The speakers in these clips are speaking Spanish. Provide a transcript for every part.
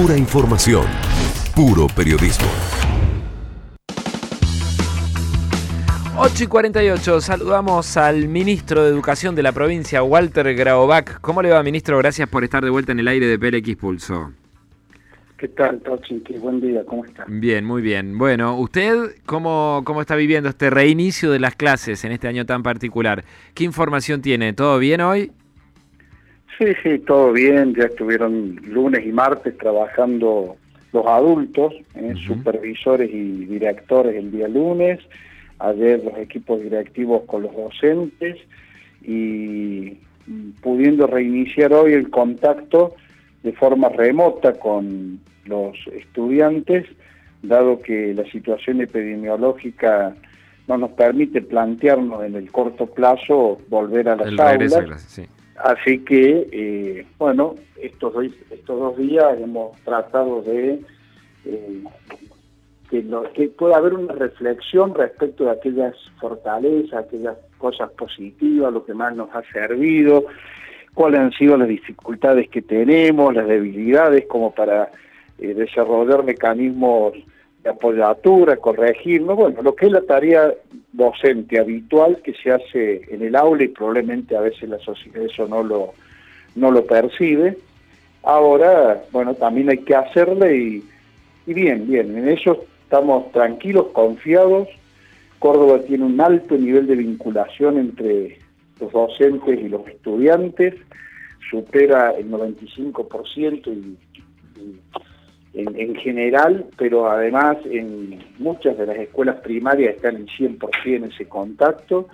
Pura información. Puro periodismo. 8 y 48, saludamos al ministro de Educación de la provincia, Walter Graovac. ¿Cómo le va, ministro? Gracias por estar de vuelta en el aire de PLX Pulso. ¿Qué tal, Tochinki? Buen día, ¿cómo está? Bien, muy bien. Bueno, ¿usted cómo, cómo está viviendo este reinicio de las clases en este año tan particular? ¿Qué información tiene? ¿Todo bien hoy? Sí, sí, todo bien. Ya estuvieron lunes y martes trabajando los adultos, eh, supervisores y directores el día lunes, ayer los equipos directivos con los docentes y pudiendo reiniciar hoy el contacto de forma remota con los estudiantes, dado que la situación epidemiológica no nos permite plantearnos en el corto plazo volver a las aulas. Así que, eh, bueno, estos, estos dos días hemos tratado de eh, que, que pueda haber una reflexión respecto de aquellas fortalezas, aquellas cosas positivas, lo que más nos ha servido, cuáles han sido las dificultades que tenemos, las debilidades, como para eh, desarrollar mecanismos de apoyatura, corregirnos, bueno, lo que es la tarea docente habitual que se hace en el aula y probablemente a veces la sociedad eso no lo, no lo percibe. Ahora, bueno, también hay que hacerle y, y bien, bien, en eso estamos tranquilos, confiados. Córdoba tiene un alto nivel de vinculación entre los docentes y los estudiantes, supera el 95% y, en, general, pero además en muchas de las escuelas primarias están en 100% ese contacto.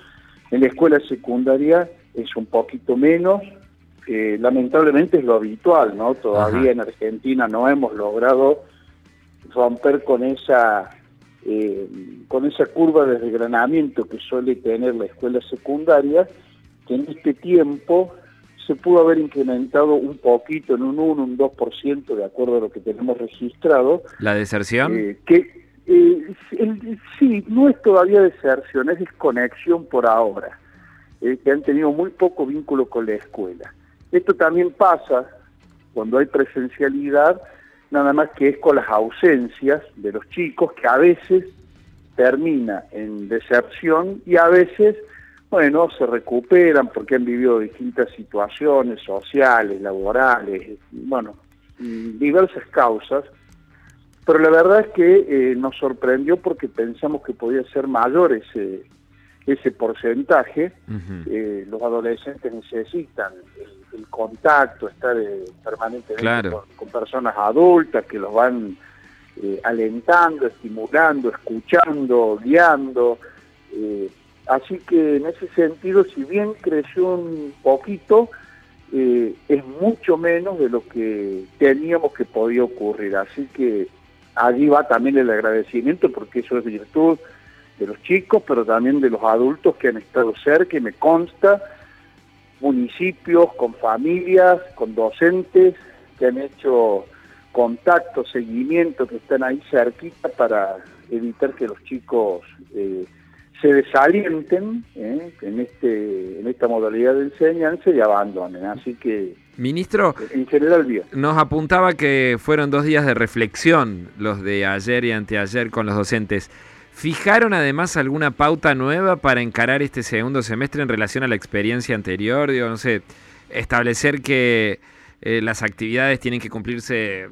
En la escuela secundaria es un poquito menos, eh, lamentablemente es lo habitual, ¿no? Todavía en Argentina no hemos logrado romper con esa eh, con esa curva de desgranamiento que suele tener la escuela secundaria que en este tiempo se pudo haber incrementado un poquito, en un 1, un 2%, de acuerdo a lo que tenemos registrado. ¿La deserción? Eh, que eh, Sí, no es todavía deserción, es desconexión por ahora, eh, que han tenido muy poco vínculo con la escuela. Esto también pasa cuando hay presencialidad, nada más que es con las ausencias de los chicos, que a veces termina en deserción y a veces bueno, se recuperan porque han vivido distintas situaciones sociales, laborales, bueno, diversas causas, pero la verdad es que eh, nos sorprendió porque pensamos que podía ser mayor ese, ese porcentaje. Eh, los adolescentes necesitan el, contacto, estar eh, permanentemente con, personas adultas que los van alentando, estimulando, escuchando, guiando. Así que en ese sentido, si bien creció un poquito, eh, es mucho menos de lo que teníamos que podía ocurrir. Así que allí va también el agradecimiento, porque eso es virtud de los chicos, pero también de los adultos que han estado cerca y me consta, municipios, con familias, con docentes que han hecho contacto, seguimiento, que están ahí cerquita para evitar que los chicos... Eh, se desalienten ¿eh? en, este, en esta modalidad de enseñanza y abandonen. Así que, Ministro, en general bien. Nos apuntaba que fueron dos días de reflexión los de ayer y anteayer con los docentes. ¿Fijaron además alguna pauta nueva para encarar este segundo semestre en relación a la experiencia anterior? Digo, no sé, establecer que eh, las actividades tienen que cumplirse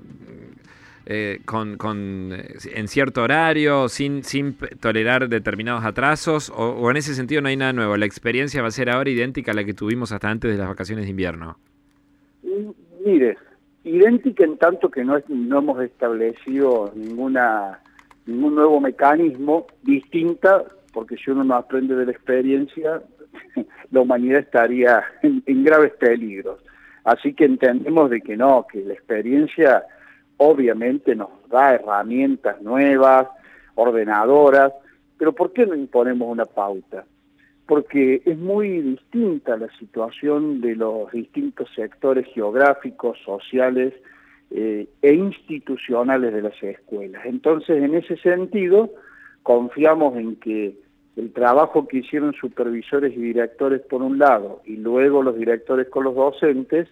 eh, con, eh, en cierto horario, sin, sin tolerar determinados atrasos, o, en ese sentido no hay nada nuevo? ¿La experiencia va a ser ahora idéntica a la que tuvimos hasta antes de las vacaciones de invierno? Mm, mire, idéntica en tanto que no, no hemos establecido ninguna ningún nuevo mecanismo distinta, porque si uno no aprende de la experiencia, la humanidad estaría en, en graves peligros. Así que entendemos de que no, que la experiencia obviamente nos da herramientas nuevas, ordenadoras, pero ¿por qué no imponemos una pauta? Porque es muy distinta la situación de los distintos sectores geográficos, sociales eh, e institucionales de las escuelas. Entonces, en ese sentido, confiamos en que el trabajo que hicieron supervisores y directores por un lado y luego los directores con los docentes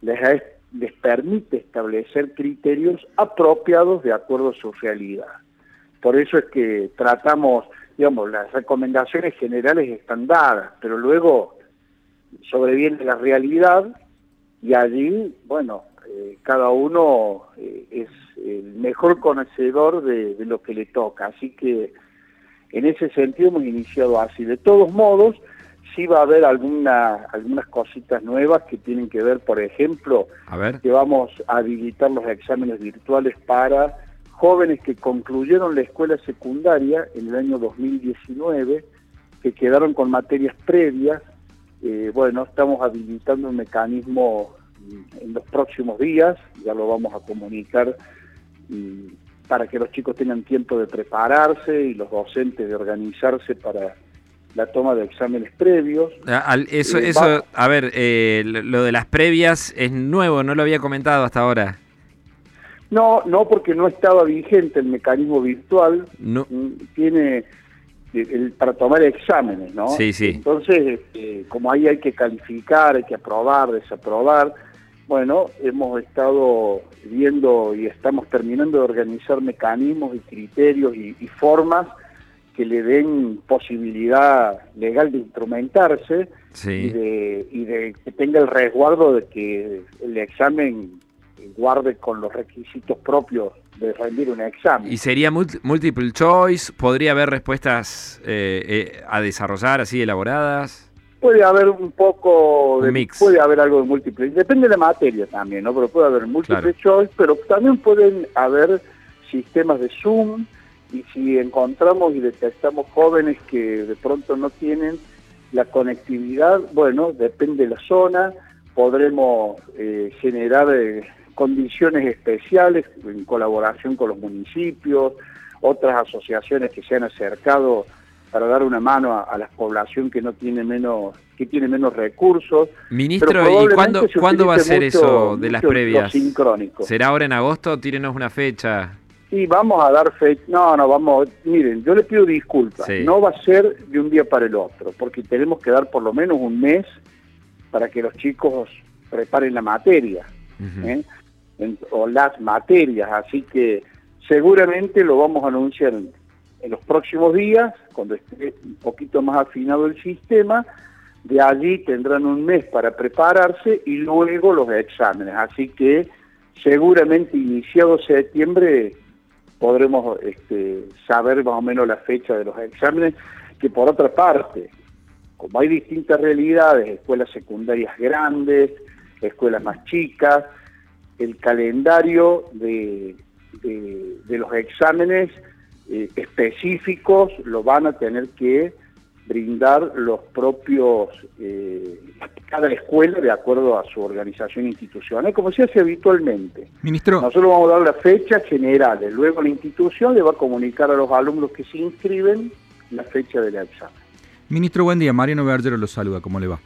les ha les permite establecer criterios apropiados de acuerdo a su realidad. Por eso es que tratamos, digamos, las recomendaciones generales están dadas, pero luego sobreviene la realidad y allí, bueno, eh, cada uno eh, es el mejor conocedor de, lo que le toca. Así que en ese sentido hemos iniciado así. De todos modos, sí va a haber alguna, algunas cositas nuevas que tienen que ver, por ejemplo, que vamos a habilitar los exámenes virtuales para jóvenes que concluyeron la escuela secundaria en el año 2019, que quedaron con materias previas. Eh, bueno, estamos habilitando un mecanismo en los próximos días, ya lo vamos a comunicar para que los chicos tengan tiempo de prepararse y los docentes de organizarse para la toma de exámenes previos. Ah, eso, eh, eso a ver, eh, lo de las previas es nuevo, no lo había comentado hasta ahora. No, no porque no estaba vigente el mecanismo virtual. No. Mm, tiene el, para tomar exámenes, ¿no? Sí, sí. Entonces, este, como ahí hay que calificar, hay que aprobar, desaprobar, bueno, hemos estado viendo y estamos terminando de organizar mecanismos y criterios y, formas que le den posibilidad legal de instrumentarse y, de, y de que tenga el resguardo de que el examen guarde con los requisitos propios de rendir un examen. ¿Y sería multiple choice? ¿Podría haber respuestas eh, eh, a desarrollar así elaboradas? puede haber un poco de mix. puede haber algo de múltiple, depende de la materia también, ¿no? Pero puede haber múltiple choice, pero también pueden haber sistemas de Zoom y si encontramos y detectamos jóvenes que de pronto no tienen la conectividad, bueno, depende de la zona, podremos eh, generar eh, condiciones especiales en colaboración con los municipios, otras asociaciones que se han acercado para dar una mano a, la población que no tiene menos que tiene menos recursos. Ministro, ¿y cuándo, ¿cuándo va a ser eso de las previas? ¿Será ahora en agosto? Tírenos una fecha. Sí, vamos a dar fecha. No, no, vamos. Miren, yo le pido disculpas. No va a ser de un día para el otro, porque tenemos que dar por lo menos un mes para que los chicos preparen la materia, ¿eh? o las materias. Así que seguramente lo vamos a anunciar en los próximos días, cuando esté un poquito más afinado el sistema, de allí tendrán un mes para prepararse y luego los exámenes. Así que seguramente iniciado septiembre podremos este, saber más o menos la fecha de los exámenes, que por otra parte, como hay distintas realidades, escuelas secundarias grandes, escuelas más chicas, el calendario de, los exámenes eh, específicos lo van a tener que brindar los propios, eh, cada escuela de acuerdo a su organización institucional, como se hace habitualmente. Ministro. Nosotros vamos a dar las fechas generales, luego la institución le va a comunicar a los alumnos que se inscriben la fecha del examen. Ministro, buen día. Mariano Bergero lo saluda, ¿cómo le va?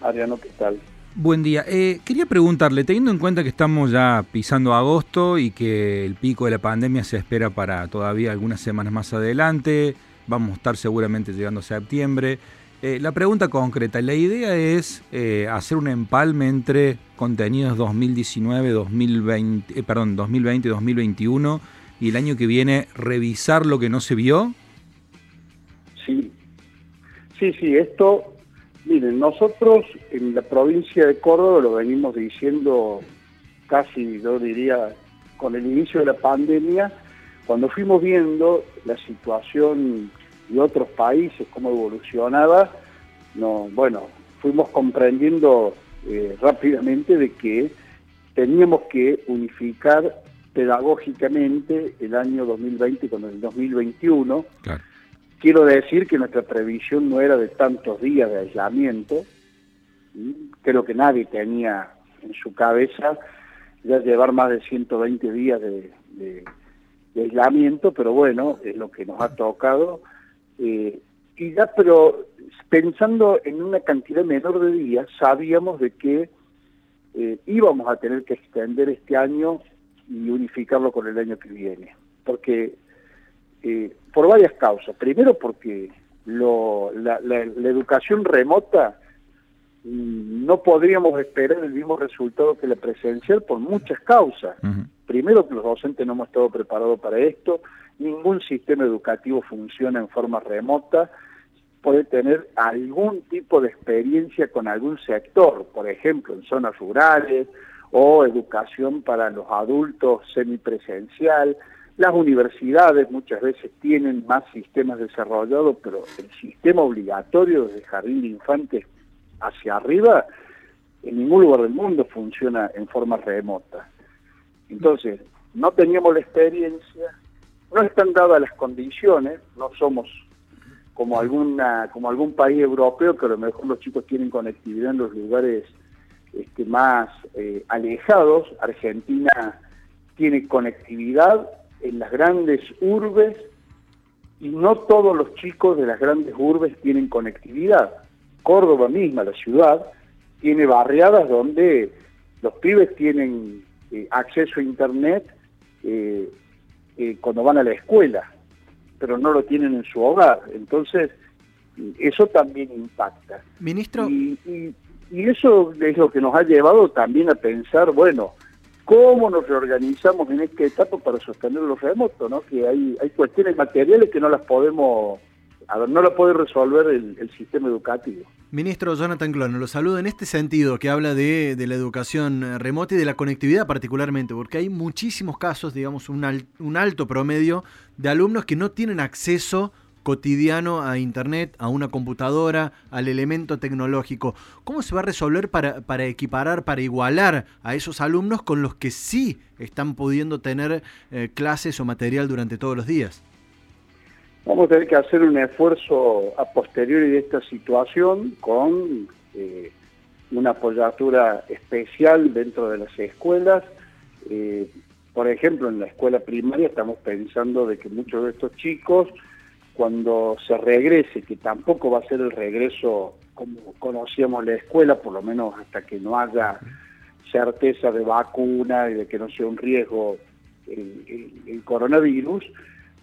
Mariano, ¿qué tal? Buen día. Eh, quería preguntarle, teniendo en cuenta que estamos ya pisando agosto y que el pico de la pandemia se espera para todavía algunas semanas más adelante, vamos a estar seguramente llegando a septiembre. Eh, la pregunta concreta, la idea es eh, hacer un empalme entre contenidos 2019, 2020, perdón, 2020, 2021 y el año que viene revisar lo que no se vio. Sí, sí, sí, esto Miren, nosotros en la provincia de Córdoba lo venimos diciendo casi, yo diría, con el inicio de la pandemia, cuando fuimos viendo la situación de otros países, cómo evolucionaba, no, bueno, fuimos comprendiendo eh, rápidamente de que teníamos que unificar pedagógicamente el año 2020 con el 2021. Claro Quiero decir que nuestra previsión no era de tantos días de aislamiento. Creo que nadie tenía en su cabeza ya llevar más de 120 días de, aislamiento, pero bueno, es lo que nos ha tocado. Eh, y ya, pero pensando en una cantidad menor de días, sabíamos de que eh, íbamos a tener que extender este año y unificarlo con el año que viene. Porque eh, por varias causas. Primero porque la, educación remota mm, no podríamos esperar el mismo resultado que la presencial por muchas causas. Primero que los docentes no hemos estado preparados para esto, ningún sistema educativo funciona en forma remota, puede tener algún tipo de experiencia con algún sector, por ejemplo, en zonas rurales o educación para los adultos semipresencial. Las universidades muchas veces tienen más sistemas desarrollados, pero el sistema obligatorio desde jardín de infantes hacia arriba en ningún lugar del mundo funciona en forma remota. Entonces, no teníamos la experiencia, no están dadas las condiciones, no somos como alguna como algún país europeo que a lo mejor los chicos tienen conectividad en los lugares este, más eh, alejados. Argentina tiene conectividad en las grandes urbes y no todos los chicos de las grandes urbes tienen conectividad. Córdoba misma, la ciudad, tiene barriadas donde los pibes tienen eh, acceso a internet eh, cuando van a la escuela pero no lo tienen en su hogar. Entonces, eso también impacta. Ministro. Y, eso es lo que nos ha llevado también a pensar, bueno, cómo nos reorganizamos en esta etapa para sostener los remotos, ¿no? Que hay, hay cuestiones materiales que no las podemos, a ver, no las puede resolver el sistema educativo. Ministro Jonathan Clono, lo saludo en este sentido que habla de, la educación eh, remota y de la conectividad particularmente, porque hay muchísimos casos, digamos, un, un alto promedio de alumnos que no tienen acceso cotidiano a Internet, a una computadora, al elemento tecnológico. ¿Cómo se va a resolver para, para, equiparar, para igualar a esos alumnos con los que sí están pudiendo tener eh, clases o material durante todos los días? Vamos a tener que hacer un esfuerzo a posteriori de esta situación con eh, una apoyatura especial dentro de las escuelas. Eh, por ejemplo, en la escuela primaria estamos pensando de que muchos de estos chicos, cuando se regrese, que tampoco va a ser el regreso como conocíamos la escuela, por lo menos hasta que no haya certeza de vacuna y de que no sea un riesgo el coronavirus,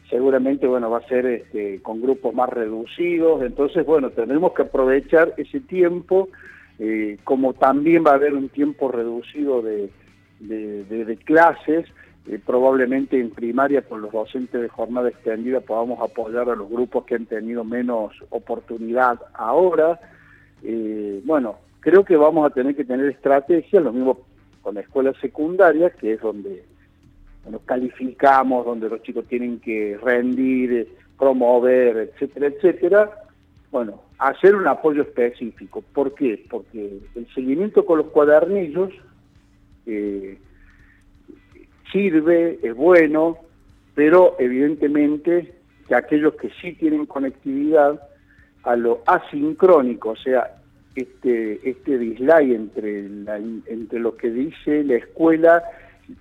seguramente bueno va a ser este, con grupos más reducidos, entonces bueno, tendremos que aprovechar ese tiempo, eh, como también va a haber un tiempo reducido de, clases, eh, probablemente en primaria con los docentes de jornada extendida podamos apoyar a los grupos que han tenido menos oportunidad ahora. Eh, bueno, creo que vamos a tener que tener estrategias, lo mismo con la escuela secundaria, que es donde nos calificamos, donde los chicos tienen que rendir, promover, etcétera, etcétera, bueno, hacer un apoyo específico. ¿Por qué? Porque el seguimiento con los cuadernillos eh, sirve, es bueno, pero evidentemente que aquellos que sí tienen conectividad a lo asincrónico, o sea, este, este dislike entre, entre lo que dice la escuela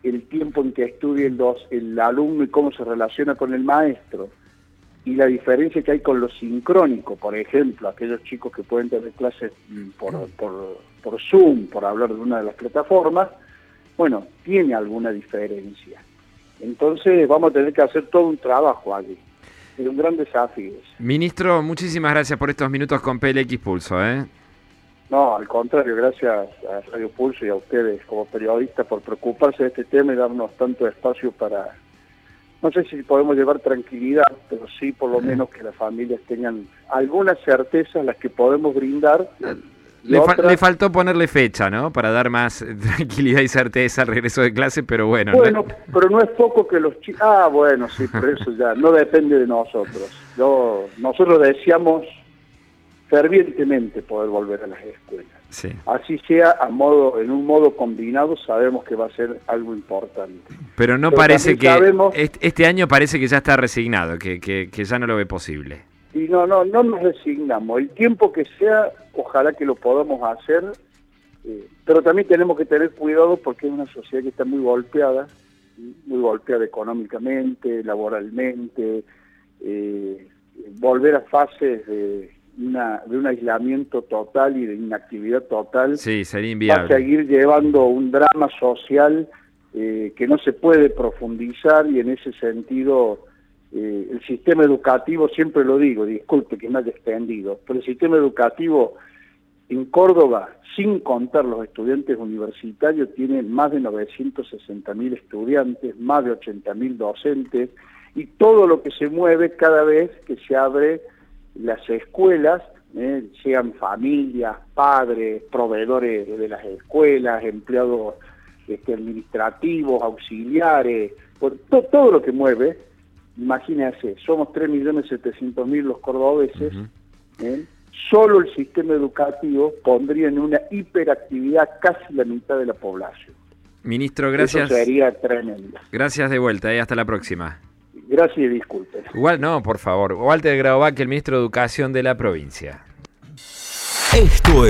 el tiempo en que estudia el, dos, el alumno y cómo se relaciona con el maestro, y la diferencia que hay con lo sincrónico, por ejemplo, aquellos chicos que pueden tener clases por, por, por Zoom, por hablar de una de las plataformas, bueno, tiene alguna diferencia. Entonces vamos a tener que hacer todo un trabajo allí. Es un gran desafío. Ministro, muchísimas gracias por estos minutos con PLX Pulso. ¿eh? No, al contrario, gracias a Radio Pulso y a ustedes como periodistas por preocuparse de este tema y darnos tanto espacio para, no sé si podemos llevar tranquilidad, pero sí por lo menos que las familias tengan algunas certezas las que podemos brindar. Le, faltó ponerle fecha, ¿no? Para dar más tranquilidad y certeza al regreso de clase, pero bueno. Bueno, pero no es poco que los chicos... Ah, bueno, sí, pero eso ya no depende de nosotros. Yo, nosotros decíamos fervientemente poder volver a las escuelas. Así sea a modo, en un modo combinado, sabemos que va a ser algo importante. Pero no parece que este año parece que ya está resignado, que, que, ya no lo ve posible. Y no, no, no nos resignamos. El tiempo que sea, ojalá que lo podamos hacer, eh, pero también tenemos que tener cuidado porque es una sociedad que está muy golpeada, muy golpeada económicamente, laboralmente, eh, volver a fases de de un aislamiento total y de inactividad total, sí, sería inviable. va a seguir llevando un drama social eh, que no se puede profundizar y en ese sentido eh, el sistema educativo, siempre lo digo, disculpe que me haya extendido, pero el sistema educativo en Córdoba, sin contar los estudiantes universitarios, tiene más de 960.000 estudiantes, más de 80.000 docentes, y todo lo que se mueve cada vez que se abre las escuelas, eh, sean familias, padres, proveedores de las escuelas, empleados este, administrativos, auxiliares, por todo lo que mueve, imagínense, somos 3.700.000 los cordobeses, ¿eh? solo el sistema educativo pondría en una hiperactividad casi la mitad de la población. Ministro, gracias. Eso sería tremendo. Gracias de vuelta y eh, hasta la próxima. Gracias y disculpen. Igual, no, por favor. Walter Graubach, el ministro de Educación de la provincia. Esto es